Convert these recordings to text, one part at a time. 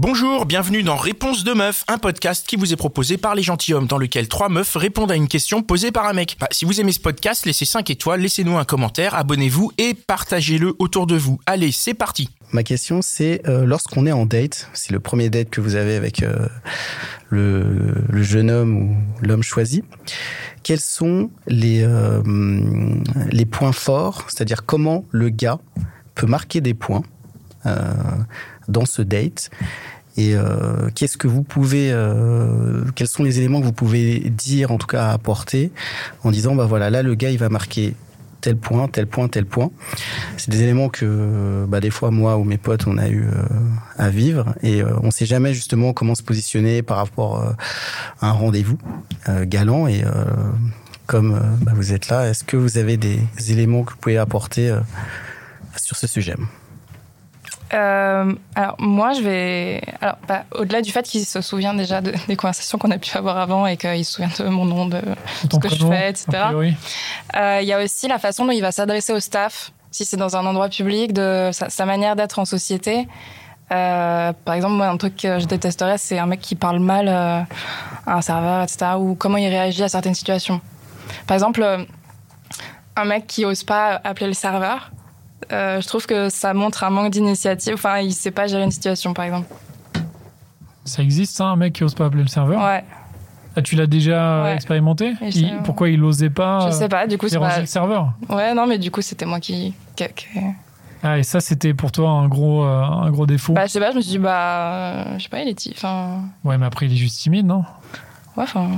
Bonjour, bienvenue dans Réponse de meuf, un podcast qui vous est proposé par les gentilshommes dans lequel trois meufs répondent à une question posée par un mec. Bah, si vous aimez ce podcast, laissez 5 étoiles, laissez-nous un commentaire, abonnez-vous et partagez-le autour de vous. Allez, c'est parti. Ma question, c'est euh, lorsqu'on est en date, c'est le premier date que vous avez avec euh, le, le jeune homme ou l'homme choisi, quels sont les, euh, les points forts, c'est-à-dire comment le gars peut marquer des points euh, dans ce date. Et euh, qu'est-ce que vous pouvez, euh, quels sont les éléments que vous pouvez dire, en tout cas apporter, en disant bah voilà là le gars il va marquer tel point, tel point, tel point. C'est des éléments que bah, des fois moi ou mes potes on a eu euh, à vivre. Et on sait jamais justement comment se positionner par rapport à un rendez-vous galant. Et comme bah, vous êtes là, est-ce que vous avez des éléments que vous pouvez apporter sur ce sujet? Euh, alors moi, je vais. Alors, bah, au-delà du fait qu'il se souvient déjà de- des conversations qu'on a pu avoir avant et qu'il se souvient de mon nom, de ce que je fais, etc. Euh, Il y a aussi la façon dont il va s'adresser au staff, si c'est dans un endroit public, de sa, sa manière d'être en société. Euh, par exemple, moi, un truc que je détesterais, c'est un mec qui parle mal euh, à un serveur, etc., ou comment il réagit à certaines situations. Par exemple, euh, un mec qui ose pas appeler le serveur, euh, je trouve que ça montre un manque d'initiative. Enfin, il sait pas gérer une situation, par exemple. Ça existe, ça, un mec qui ose pas appeler le serveur Ouais, Ah, tu l'as déjà Ouais. expérimenté Il- Pourquoi il osait pas je sais pas. Du coup, c'est pas. le serveur Ouais, non, mais du coup, c'était moi qui. Ah, et ça, c'était pour toi un gros, euh, un gros défaut Bah, je sais pas. Je me suis dit, bah, euh, je sais pas, il est. Enfin, Ouais, mais après, il est juste timide, non? Ouais, enfin.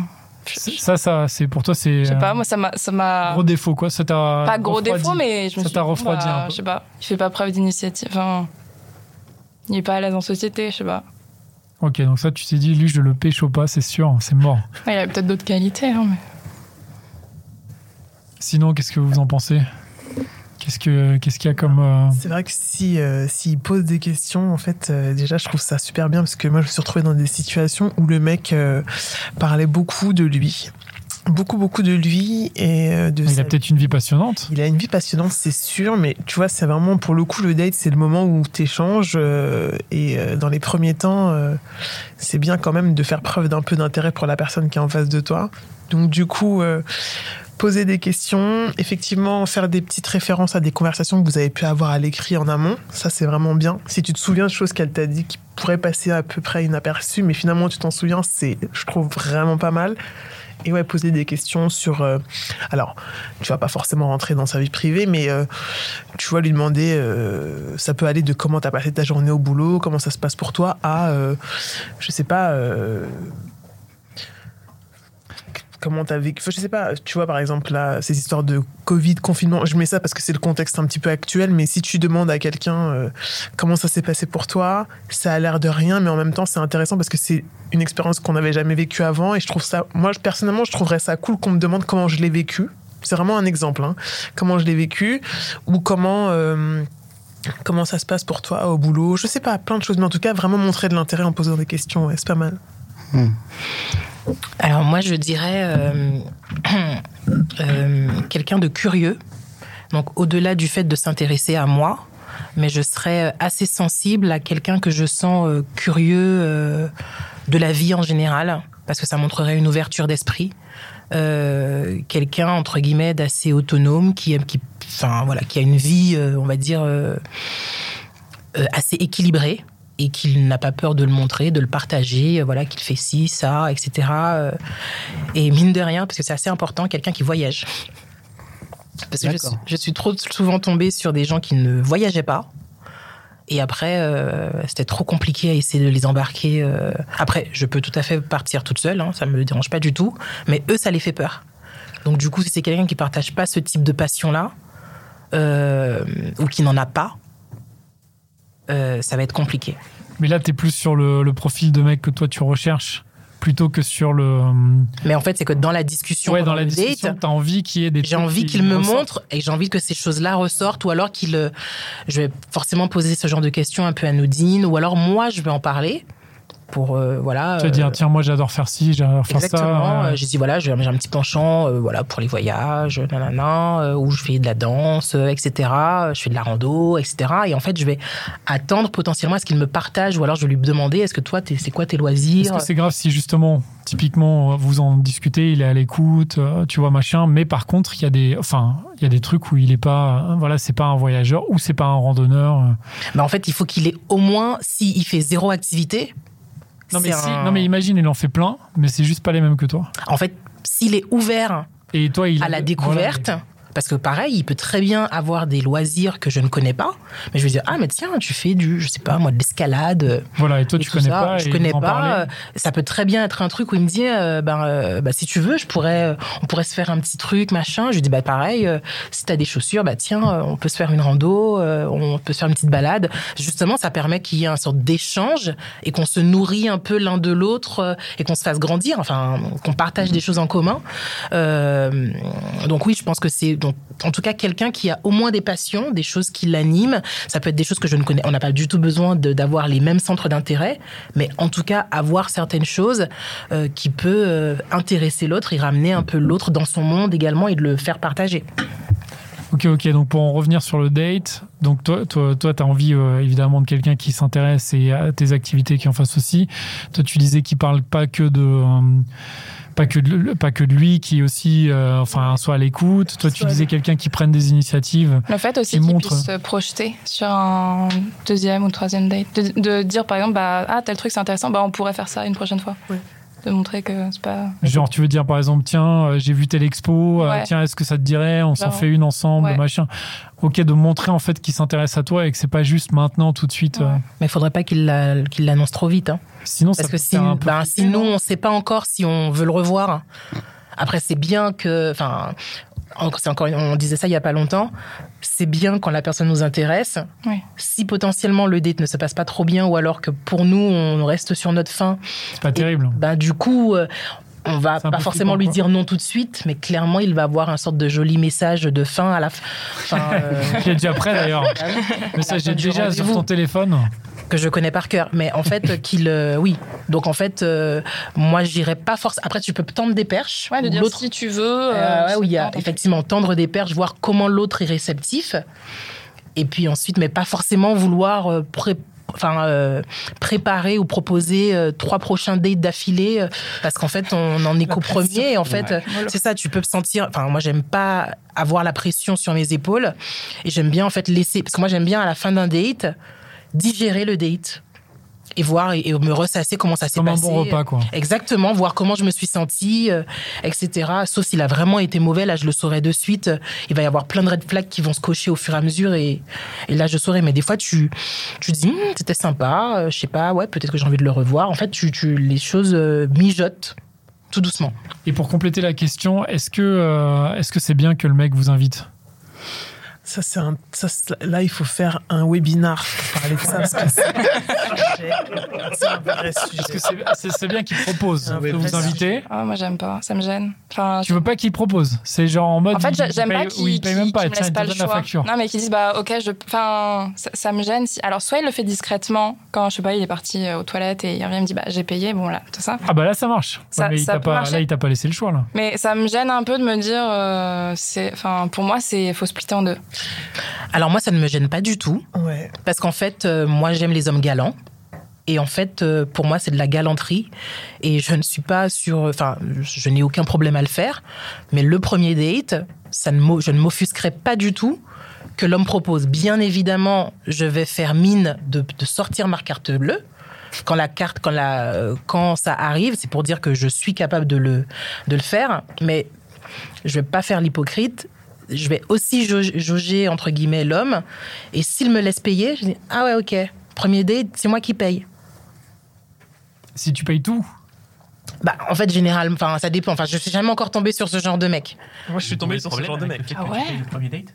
Ça, ça, c'est pour toi, c'est Je sais pas, moi ça m'a. Ça m'a gros défaut, quoi. Ça t'a pas gros refroidi. défaut, mais je me Ça suis t'a refroidi bah, un peu. Je sais pas, il fait pas preuve d'initiative. Enfin, il est pas à l'aise en société, je sais pas. Ok, donc ça, tu t'es dit, lui, je le pécho pas, c'est sûr, c'est mort. Ouais, il a peut-être d'autres qualités, hein, mais. Sinon, qu'est-ce que vous en pensez? Qu'est-ce que qu'est-ce qu'il y a comme euh, C'est vrai que si euh, s'il pose des questions, en fait, euh, déjà, je trouve ça super bien parce que moi, je me suis retrouvée dans des situations où le mec parlait beaucoup de lui, beaucoup beaucoup de lui et de. Il sa a peut-être une vie passionnante. Il a une vie passionnante, c'est sûr, mais tu vois, c'est vraiment pour le coup le date, c'est le moment où tu échanges et dans les premiers temps, c'est bien quand même de faire preuve d'un peu d'intérêt pour la personne qui est en face de toi. Donc du coup, poser des questions, effectivement faire des petites références à des conversations que vous avez pu avoir à l'écrit en amont, ça c'est vraiment bien. Si tu te souviens de choses qu'elle t'a dit qui pourraient passer à peu près inaperçues, mais finalement tu t'en souviens, c'est, je trouve vraiment pas mal. Et ouais, poser des questions sur. euh, alors, tu vas pas forcément rentrer dans sa vie privée, mais euh, tu vas lui demander. euh, ça peut aller de comment t'as passé ta journée au boulot, comment ça se passe pour toi, à. je sais pas. Comment t'as vécu. Enfin, je sais pas, tu vois, par exemple, là, ces histoires de Covid, confinement, je mets ça parce que c'est le contexte un petit peu actuel, mais si tu demandes à quelqu'un euh, comment ça s'est passé pour toi, ça a l'air de rien, mais en même temps, c'est intéressant parce que c'est une expérience qu'on n'avait jamais vécue avant, et je trouve ça, moi, personnellement, je trouverais ça cool qu'on me demande comment je l'ai vécu. C'est vraiment un exemple, hein. comment je l'ai vécu, ou comment. euh, Comment ça se passe pour toi au boulot Je sais pas, plein de choses, mais en tout cas, vraiment montrer de l'intérêt en posant des questions, c'est pas mal. Alors moi, je dirais euh, euh, quelqu'un de curieux. Donc au-delà du fait de s'intéresser à moi, mais je serais assez sensible à quelqu'un que je sens euh, curieux de la vie en général, parce que ça montrerait une ouverture d'esprit. Quelqu'un entre guillemets d'assez autonome qui qui enfin voilà qui a une vie on va dire assez équilibrée et qu'il n'a pas peur de le montrer, de le partager, euh, voilà, qu'il fait ci, ça, etc. euh, Et mine de rien, parce que c'est assez important, quelqu'un qui voyage. Parce que je suis, je suis trop souvent tombée sur des gens qui ne voyageaient pas. Et après, euh, c'était trop compliqué à essayer de les embarquer. euh. Après, je peux tout à fait partir toute seule, hein, ça me dérange pas du tout. Mais eux, ça les fait peur. Donc du coup, si c'est quelqu'un qui partage pas ce type de passion-là, euh, ou qui n'en a pas, euh, ça va être compliqué. Mais là, t'es plus sur le, le profil de mec que toi tu recherches plutôt que sur le. euh, Mais en fait, c'est que dans la discussion, Ouais, dans la discussion, date, t'as envie qu'il y ait des. j'ai envie qui qu'il me montre et j'ai envie que ces choses-là ressortent ou alors qu'il, euh, je vais forcément poser ce genre de questions un peu anodines ou alors moi je vais en parler pour euh, voilà. Tu vas euh, dire, tiens, moi j'adore faire ci, j'adore faire Exactement. ça. Euh, ouais. J'ai dit voilà, j'ai un petit penchant, euh, voilà, pour les voyages, nanana, euh, où je fais de la danse, euh, etc. euh, Je fais de la rando, etc. Et en fait, je vais attendre potentiellement à ce qu'il me partage, ou alors je vais lui demander, est-ce que toi, c'est quoi tes Est-ce loisirs que c'est grave si justement, typiquement, vous en discutez, il est à l'écoute, euh, tu vois machin, mais par contre, il y a des, enfin, il y a des trucs où il est pas, euh, voilà, c'est pas un voyageur ou c'est pas un randonneur. euh. Bah, en fait, il faut qu'il ait au moins, s'il fait zéro activité. Non mais si, un- non mais imagine, il en fait plein, mais c'est juste pas les mêmes que toi. En fait, s'il est ouvert Et toi, il à la découverte. Parce que pareil, il peut très bien avoir des loisirs que je ne connais pas, mais je vais dire ah mais tiens tu fais du je sais pas moi de l'escalade, Voilà, et toi et tu connais ça, pas. je et connais pas. euh, Ça peut très bien être un truc où il me dit, euh, ben, euh, bah, si tu veux, je pourrais, euh, on pourrait se faire un petit truc, machin. Je lui dis, bah pareil, euh, si t'as des chaussures, bah tiens, euh, on peut se faire une rando, euh, on peut se faire une petite balade. Justement, ça permet qu'il y ait un sorte d'échange et qu'on se nourrit un peu l'un de l'autre euh, et qu'on se fasse grandir, enfin, qu'on partage des choses en commun. Euh, donc oui, je pense que c'est, en tout cas, quelqu'un qui a au moins des passions, des choses qui l'animent. Ça peut être des choses que je ne connais. On n'a pas du tout besoin d'avoir les mêmes centres d'intérêt, mais en tout cas, avoir certaines choses euh, qui peut euh, intéresser l'autre et ramener un peu l'autre dans son monde également et de le faire partager. Ok, ok. Donc pour en revenir sur le date, donc toi, toi, toi, t'as envie euh, évidemment de quelqu'un qui s'intéresse et à tes activités qui en fasse aussi. Toi, tu disais qu'il parle pas que de pas que de, pas que de lui, qui aussi, euh, enfin, soit à l'écoute. Toi, tu disais quelqu'un qui prenne des initiatives. Le fait aussi Qui qu'il montre- puisse se projeter sur un deuxième ou troisième date. De, de dire par exemple, bah, ah, tel truc c'est intéressant, bah, on pourrait faire ça une prochaine fois. Ouais. De montrer que c'est pas. Genre, tu veux dire par exemple, tiens, euh, j'ai vu telle expo, euh, Ouais. tiens, est-ce que ça te dirait, on s'en fait une ensemble, ouais. machin. Ok, de montrer en fait qu'il s'intéresse à toi et que c'est pas juste maintenant, tout de suite. euh. Mais il faudrait pas qu'il la- qu'il l'annonce trop vite. hein. Sinon, Parce que si, un peu ben, flipper, si nous, non on ne sait pas encore si on veut le revoir. Après, c'est bien que. Enfin, encore, on disait ça il y a pas longtemps. C'est bien quand la personne nous intéresse. Oui. Si potentiellement le date ne se passe pas trop bien ou alors que pour nous, on reste sur notre fin, c'est pas terrible. ben, du coup. euh, on va pas forcément flippant, lui quoi. dire non tout de suite, mais clairement, il va avoir un sorte de joli message de fin à la fin. Euh, Qui est déjà prêt d'ailleurs. Du déjà sur ton téléphone. Que je connais par cœur. Mais en fait, qu'il. euh, oui. Donc en fait, euh, moi, j'irais pas forcément. Après, tu peux tendre des perches. Ouais, de dire si tu veux. Euh, euh, où il y a effectivement tendre des perches, voir comment l'autre est réceptif. Et puis ensuite, mais pas forcément vouloir euh, pré- enfin, euh, préparer ou proposer euh, trois prochains dates d'affilée, euh, parce qu'en fait, on en est qu'au premier. Et en fait, euh, c'est ça, tu peux sentir. Enfin, moi, j'aime pas avoir la pression sur mes épaules. Et j'aime bien, en fait, laisser. Parce que moi, j'aime bien, à la fin d'un date, digérer le date. Et voir et, et me ressasser comment ça s'est Comme un passé. bon repas, quoi. Exactement, voir comment je me suis sentie, euh, etc. Sauf s'il a vraiment été mauvais, là je le saurai de suite. Il va y avoir plein de red flags qui vont se cocher au fur et à mesure et, et là je saurai. Mais des fois tu, tu dis, Hum, c'était sympa, euh, je sais pas, ouais, peut-être que j'ai envie de le revoir. En fait, tu, tu, les choses euh, mijotent tout doucement. Et pour compléter la question, est-ce que euh, est-ce que c'est bien que le mec vous invite? Ça, c'est un, ça, là, il faut faire un webinar pour parler de ça parce que c'est un vrai sujet. Bien qu'il propose de vous inviter Ah, moi, j'aime pas. Ça me gêne. Enfin, Tu veux pas qu'il propose? C'est genre en mode. En fait, j'aime paye- pas qu'ils il paye même pas. qu'ils me laissent pas le choix. facture. Non, mais qu'ils disent bah ok, je, enfin, ça, ça me gêne. Si... Alors soit il le fait discrètement quand je sais pas, il est parti euh, aux toilettes et il revient il me dit bah j'ai payé, bon là, tout ça. Ah bah là ça marche. Ça- Ouais, mais il ça pas, là il t'a pas laissé le choix là. Mais ça me gêne un peu de me dire, euh, c'est, enfin, pour moi c'est faut splitter en deux. Alors moi, ça ne me gêne pas du tout. Ouais. Parce qu'en fait, euh, moi, j'aime les hommes galants. Et en fait, euh, pour moi, c'est de la galanterie. Et je ne suis pas sur. Enfin, je n'ai aucun problème à le faire. Mais le premier date, ça ne je ne m'offusquerai pas du tout que l'homme propose. Bien évidemment, je vais faire mine de, de sortir ma carte bleue. Quand la carte, quand, la, quand ça arrive, c'est pour dire que je suis capable de le, de le faire. Mais je vais pas faire l'hypocrite. Je vais aussi jauger, entre guillemets l'homme. Et s'il me laisse payer, je dis ah ouais ok. Premier date, c'est moi qui paye. Si tu payes tout? Bah en fait généralement, enfin ça dépend. Enfin je suis jamais encore tombée sur ce genre de mec. Moi, je suis tombé sur ce genre de mec. Ah ouais Le premier date?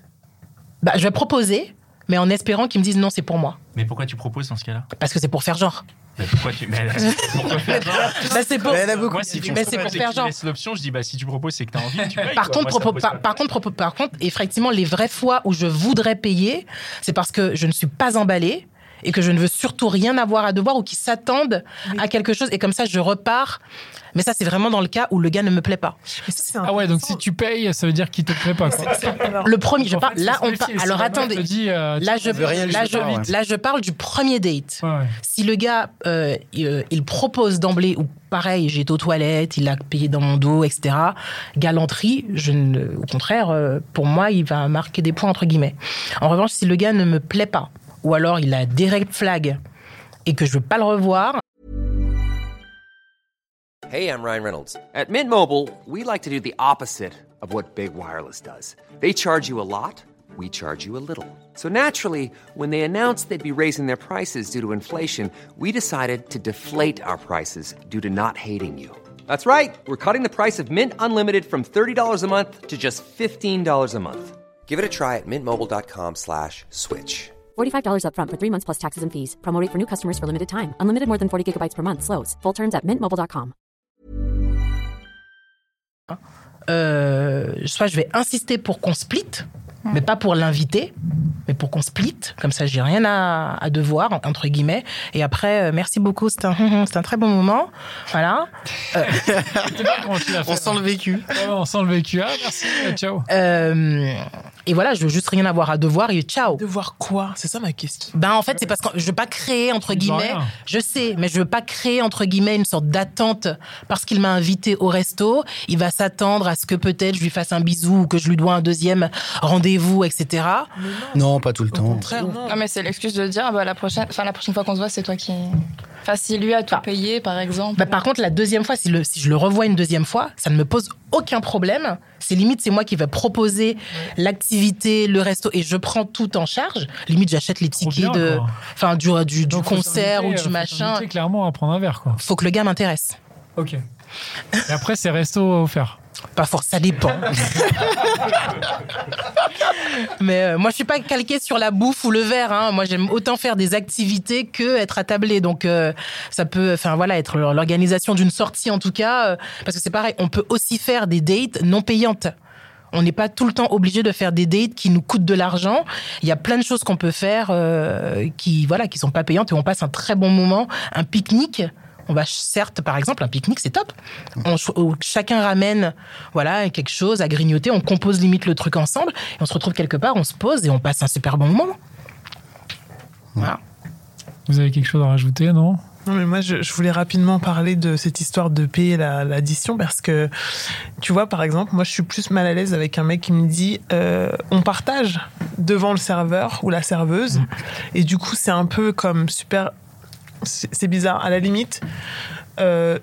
Bah je vais proposer, mais en espérant qu'ils me disent non, c'est pour moi. Mais pourquoi tu proposes dans ce cas-là? Parce que c'est pour faire genre. Pourquoi tu. Mais, pourquoi faire genre Bah, c'est pour. Moi, si tu Mais c'est proposes pour et faire genre. laisses l'option, je dis bah si tu proposes, c'est que t'as envie, tu payes. Par quoi. contre, Moi, par, par contre, propos- par contre, effectivement, les vraies fois où je voudrais payer, c'est parce que je ne suis pas emballée et que je ne veux surtout rien avoir à devoir ou qu'ils s'attendent à quelque chose et comme ça je repars. Mais ça, c'est vraiment dans le cas où le gars ne me plaît pas. Ça, Ah ouais, donc si tu payes, ça veut dire qu'il te plaît pas. quoi. Alors, Le premier, je parle. Là, on parle. Alors attendez. te dit, euh, Là, je, veut rien lui là, jeter, je, ouais. là, je parle du premier date. Ouais, ouais. Si le gars, euh, il, euh, il propose d'emblée, ou pareil, j'ai été aux toilettes, il a payé dans mon dos, etc., galanterie, je ne, au contraire, euh, pour moi, il va marquer des points, entre guillemets. En revanche, si le gars ne me plaît pas, ou alors il a des red flags et que je veux pas le revoir, Hey, I'm Ryan Reynolds. At Mint Mobile, we like to do the opposite of what Big Wireless does. They charge you a lot, we charge you a little. So naturally, when they announced they'd be raising their prices due to inflation, we decided to deflate our prices due to not hating you. That's right. We're cutting the price of Mint Unlimited from $30 a month to just $15 a month. Give it a try at mintmobile.com slash switch. $45 upfront for three months plus taxes and fees. Promo rate for new customers for limited time. Unlimited more than 40 gigabytes per month. Slows. Full terms at mintmobile.com. euh, soit je vais insister pour qu'on split, mais pas pour l'inviter, mais pour qu'on split. Comme ça, j'ai rien à, à devoir, entre guillemets. Et après, euh, merci beaucoup, c'était un, un très bon moment. Voilà. C'est fait, On sent le vécu. Ouais, on sent le vécu. Ah, merci. euh, Ciao. Et voilà, je veux juste rien avoir à devoir et ciao. De voir quoi? C'est ça ma question. Ben en fait, c'est parce que je veux pas créer entre guillemets. Je sais, mais je veux pas créer entre guillemets une sorte d'attente parce qu'il m'a invité au resto. Il va s'attendre à ce que peut-être je lui fasse un bisou ou que je lui dois un deuxième rendez-vous, etc. Non, pas tout le Au temps. contraire, non. Non, mais c'est l'excuse de dire, ah bah, la, prochaine... Enfin, la prochaine fois qu'on se voit, c'est toi qui. Enfin, si lui a tout payé, par exemple. Bah, par contre, la deuxième fois, si, le, si je le revois une deuxième fois, ça ne me pose aucun problème. C'est limite, c'est moi qui vais proposer l'activité, le resto, et je prends tout en charge. Limite, j'achète les tickets bien, de, enfin, du, du, du concert ou du machin. clairement à prendre un verre, quoi. Faut que le gars m'intéresse. Ok. Et après, c'est resto offert. Pas forcément, ça dépend. Mais euh, moi, je suis pas calquée sur la bouffe ou le verre. Hein. Moi, j'aime autant faire des activités que être attablée. Donc, euh, ça peut, enfin voilà, être l'organisation d'une sortie en tout cas, euh, parce que c'est pareil. On peut aussi faire des dates non payantes. On n'est pas tout le temps obligé de faire des dates qui nous coûtent de l'argent. Il y a plein de choses qu'on peut faire qui, voilà, qui sont pas payantes et on passe un très bon moment. Un pique-nique. On va certes, par exemple, un pique-nique, c'est top. On, chacun ramène, voilà, quelque chose à grignoter. On compose limite le truc ensemble et on se retrouve quelque part, on se pose et on passe un super bon moment. Voilà. Vous avez quelque chose à rajouter, non? Non, mais moi, je, je voulais rapidement parler de cette histoire de payer la- l'addition parce que, tu vois, par exemple, moi, je suis plus mal à l'aise avec un mec qui me dit euh, on partage devant le serveur ou la serveuse. Et du coup, c'est un peu comme super. C'est bizarre. À la limite, euh,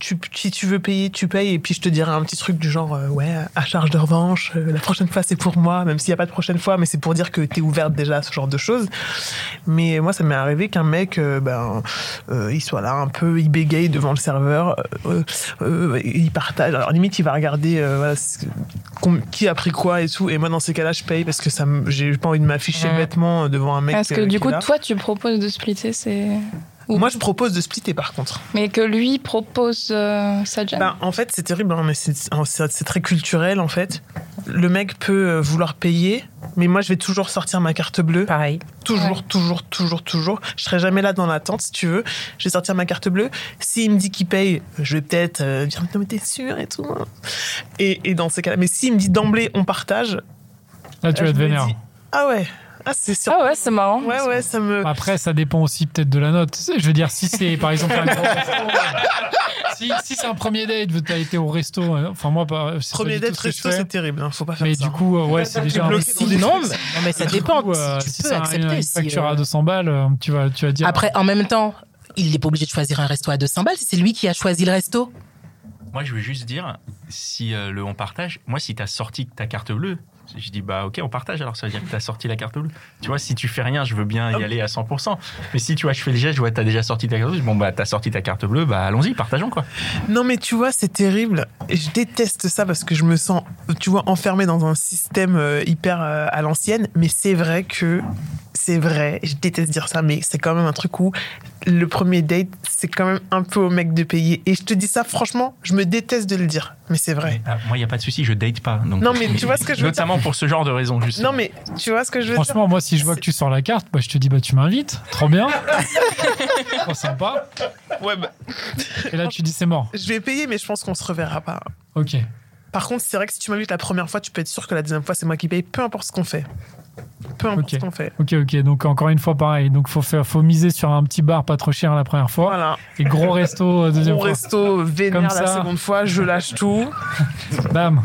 tu, si tu veux payer, tu payes. Et puis, je te dirai un petit truc du genre euh, ouais, à charge de revanche, euh, la prochaine fois, c'est pour moi, même s'il n'y a pas de prochaine fois, mais c'est pour dire que tu es ouverte déjà à ce genre de choses. Mais moi, ça m'est arrivé qu'un mec, euh, ben, euh, il soit là un peu, il bégaye devant le serveur, euh, euh, euh, il partage. Alors limite, il va regarder euh, voilà, qui a pris quoi et tout. Et moi, dans ces cas-là, je paye parce que ça, me- j'ai pas envie de m'afficher bêtement devant un mec. Parce que euh, du qui coup, là. toi, tu proposes de splitter, c'est. Ou- moi, je propose de splitter par contre. Mais que lui propose euh, ça gêne. Ben, en fait, c'est terrible, hein, mais c'est très culturel en fait. Le mec peut euh, vouloir payer, mais moi, je vais toujours sortir ma carte bleue. Pareil. Toujours, Ouais. toujours, toujours, toujours. Je serai jamais là dans l'attente, si tu veux. Je vais sortir ma carte bleue. S'il me dit qu'il paye, je vais peut-être euh, dire non mais t'es sûr et tout. hein. Et, et dans ces cas-là, mais s'il me dit d'emblée on partage, Là, tu là, vas dis, ah ouais, ah c'est sûr. Ah ouais, c'est marrant. ouais ouais, ça me. Après, ça dépend aussi peut-être de la note. Je veux dire, si c'est par exemple un resto, euh, si, si c'est un premier date, tu as été au resto, euh, enfin moi, pas, c'est pas Premier tout date ce que je resto, fais. c'est terrible. hein, faut pas faire Mais ça. du coup, euh, ouais, c'est déjà un bloqué risque. dans des non, mais, non, mais ça Du dépend. coup, euh, tu si peux c'est un- accepter. une si, facture euh, à 200 balles, euh, tu vas, tu vas dire. Après, en même temps, il n'est pas obligé de choisir un resto à 200 balles. si C'est lui qui a choisi le resto. Moi, je veux juste dire, si euh, le on partage, moi, si t'as sorti ta carte bleue, Je dis bah ok, on partage alors ça veut dire que t'as sorti la carte bleue. Tu vois, si tu fais rien, je veux bien y aller à 100%. Mais si tu vois, je fais le geste, je vois t'as déjà sorti ta carte bleue. Bon bah t'as sorti ta carte bleue, bah allons-y, partageons quoi. Non, mais tu vois, c'est terrible. Et Je déteste ça parce que je me sens, tu vois, enfermé dans un système euh, hyper euh, à l'ancienne. Mais c'est vrai que c'est vrai. Je déteste dire ça, mais c'est quand même un truc où le premier date, c'est quand même un peu au mec de payer. Et je te dis ça, franchement, je me déteste de le dire, mais c'est vrai. Ah, moi, il y a pas de souci, je date pas. Donc, Non, mais tu vois ce que je veux Notamment pour ce genre de raison, juste. Non, mais tu vois ce que je veux Franchement, moi, si je vois que tu sors la carte, bah, je te dis, bah, tu m'invites. Trop bien. Trop sympa. dire Ouais, bah, Et là, tu dis, c'est mort. je vais payer, mais je pense qu'on se reverra pas. Ok. Par contre, c'est vrai que si tu m'invites la première fois, tu peux être sûr que la deuxième fois, c'est moi qui paye, peu importe ce qu'on fait. Peu importe Ok. ce qu'on fait. Ok, ok. Donc, encore une fois, pareil. Donc, faut faire, faut miser sur un petit bar pas trop cher la première fois. Voilà. Et gros resto euh, deuxième fois. resto, vénère Comme la ça. seconde fois, je lâche tout. Bam.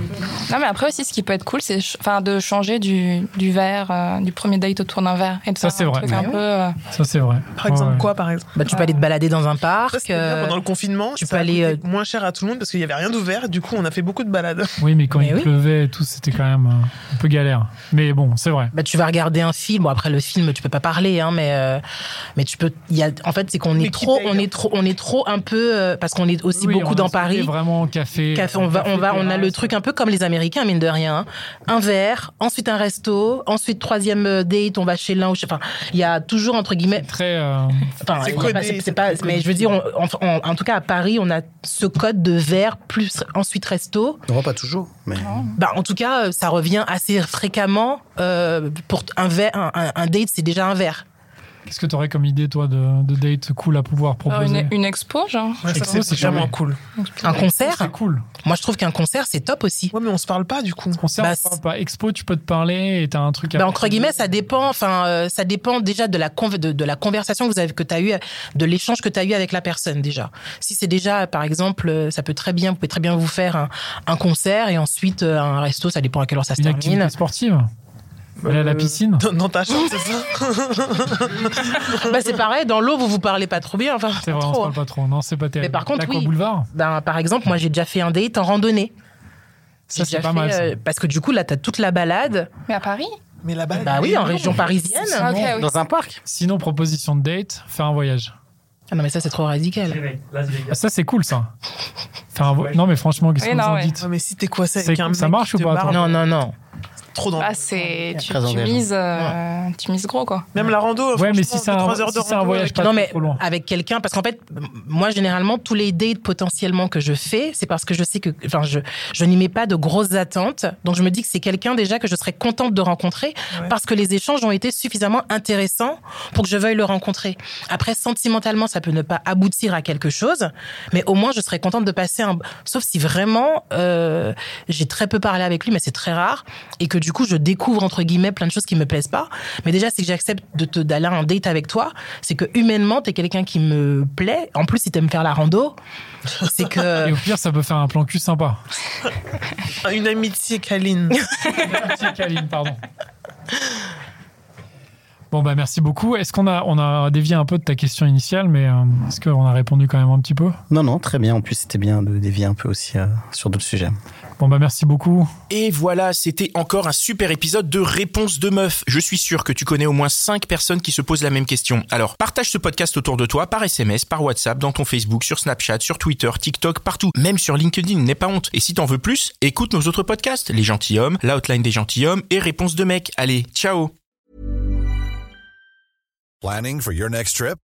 Non, mais après aussi, ce qui peut être cool, c'est ch- enfin, de changer du, du verre, euh, du premier date autour d'un verre. Et de Ça, c'est vrai. un peu. euh, Ça, c'est vrai. Par exemple, Ouais. quoi, par exemple Bah, tu peux aller te balader dans un parc. euh, pendant le confinement. tu ça peux a aller, coûté moins cher à tout le monde parce qu'il y avait rien d'ouvert. Du coup, on a fait beaucoup de balades. Oui, mais quand Mais il oui. pleuvait et tout, c'était quand même un peu galère. Mais bon, c'est vrai. bah, tu vas regarder un film. Bon, après le film, tu peux pas parler, hein, mais euh, mais tu peux. Il y a, en fait, c'est qu'on est trop, paye, on hein. est trop, on est trop un peu euh, parce qu'on est aussi Oui, on beaucoup a dans Paris. Vraiment café. Café, on va, on va, on a le truc un peu comme les Américains, mine de rien. hein. Un verre, ensuite un resto, ensuite troisième euh, date, on va chez l'un ou chez. Enfin, il y a toujours entre guillemets. Très. euh, Enfin, C'est pas- pas. Mais je veux dire, on- en, en- en tout cas à Paris, on a ce code de verre plus ensuite resto. Non, pas toujours, mais Bah, en tout cas, ça revient assez fréquemment. euh, pour un verre, un, un- un date, c'est déjà un verre. Qu'est-ce que tu aurais comme idée, toi, de, de date cool à pouvoir alors, proposer une, une expo, genre. Ouais, c'est vraiment cool. Un concert. C'est cool. Moi, je trouve qu'un concert, c'est top aussi. Ouais, mais on se parle pas du coup. Concert, Bah, on se parle pas. Expo, tu peux te parler et t'as un truc à. Bah, entre guillemets, ça dépend. Enfin, euh, ça dépend déjà de la de, de la conversation que vous avez que tu as eu, de l'échange que tu as eu avec la personne déjà. Si c'est déjà, par exemple, euh, ça peut très bien, vous pouvez très bien vous faire un, un concert et ensuite euh, un resto. Ça dépend à quelle heure ça se Une termine. activité sportive. Aller à la Euh, piscine. Dans, dans ta chambre, c'est ça bah, c'est pareil. Dans l'eau, vous vous parlez pas trop bien. Enfin, C'est vrai, on se parle pas trop. Non, c'est pas terrible. Mais par contre, oui. Boulevard, Ben, par exemple, moi, j'ai déjà fait un date en randonnée. ça, c'est pas fait, mal. ça. euh, parce que du coup, là, t'as toute la balade. Mais à Paris Mais là-bas. Bah oui, en région parisienne. Ah, oui. dans un parc. Sinon, proposition de date, faire un voyage. Ah non, mais ça, c'est trop radical. Ah, ça, c'est cool, ça. Faire un vo- Non, mais franchement, qu'est-ce que vous non, en ouais. dites Ouais, mais si t'es coincé avec un ça marche ou pas, Non, non, non. Trop dans. Bah, c'est. Tu, mises, euh, tu mises gros, quoi. Même la rando. Ouais, mais si c'est un, 2-3 heures de si c'est un voyage avec- pas non mais trop loin. avec quelqu'un parce qu'en fait moi généralement tous les dates potentiellement que je fais c'est parce que je sais que enfin je je n'y mets pas de grosses attentes donc je me dis que c'est quelqu'un déjà que je serais contente de rencontrer Ouais. parce que les échanges ont été suffisamment intéressants pour que je veuille le rencontrer après sentimentalement ça peut ne pas aboutir à quelque chose mais au moins je serais contente de passer un sauf si vraiment euh, j'ai très peu parlé avec lui mais c'est très rare et que du coup je découvre entre guillemets plein de choses qui me plaisent pas mais déjà si j'accepte de te d'aller à un date avec toi c'est que humainement t'es quelqu'un qui me plaît en plus si t'aimes faire la rando c'est Et que au pire, ça peut faire un plan cul sympa. Une amitié câline. Petit câline, pardon. Bon, bah, merci beaucoup. Est-ce qu'on a, on a dévié un peu de ta question initiale, mais euh, est-ce qu'on a répondu quand même un petit peu? Non, non, très bien. En plus, c'était bien de dévier un peu aussi euh, sur d'autres sujets. Bon, bah, merci beaucoup. Et voilà, c'était encore un super épisode de Réponse de Meuf. Je suis sûr que tu connais au moins 5 personnes qui se posent la même question. Alors, partage ce podcast autour de toi par SMS, par WhatsApp, dans ton Facebook, sur Snapchat, sur Twitter, TikTok, partout. Même sur LinkedIn, n'aie pas honte. Et si t'en veux plus, écoute nos autres podcasts, Les Gentilhommes, L'Outline des Gentilhommes et Réponse de Mec. Allez, ciao Planning for your next trip?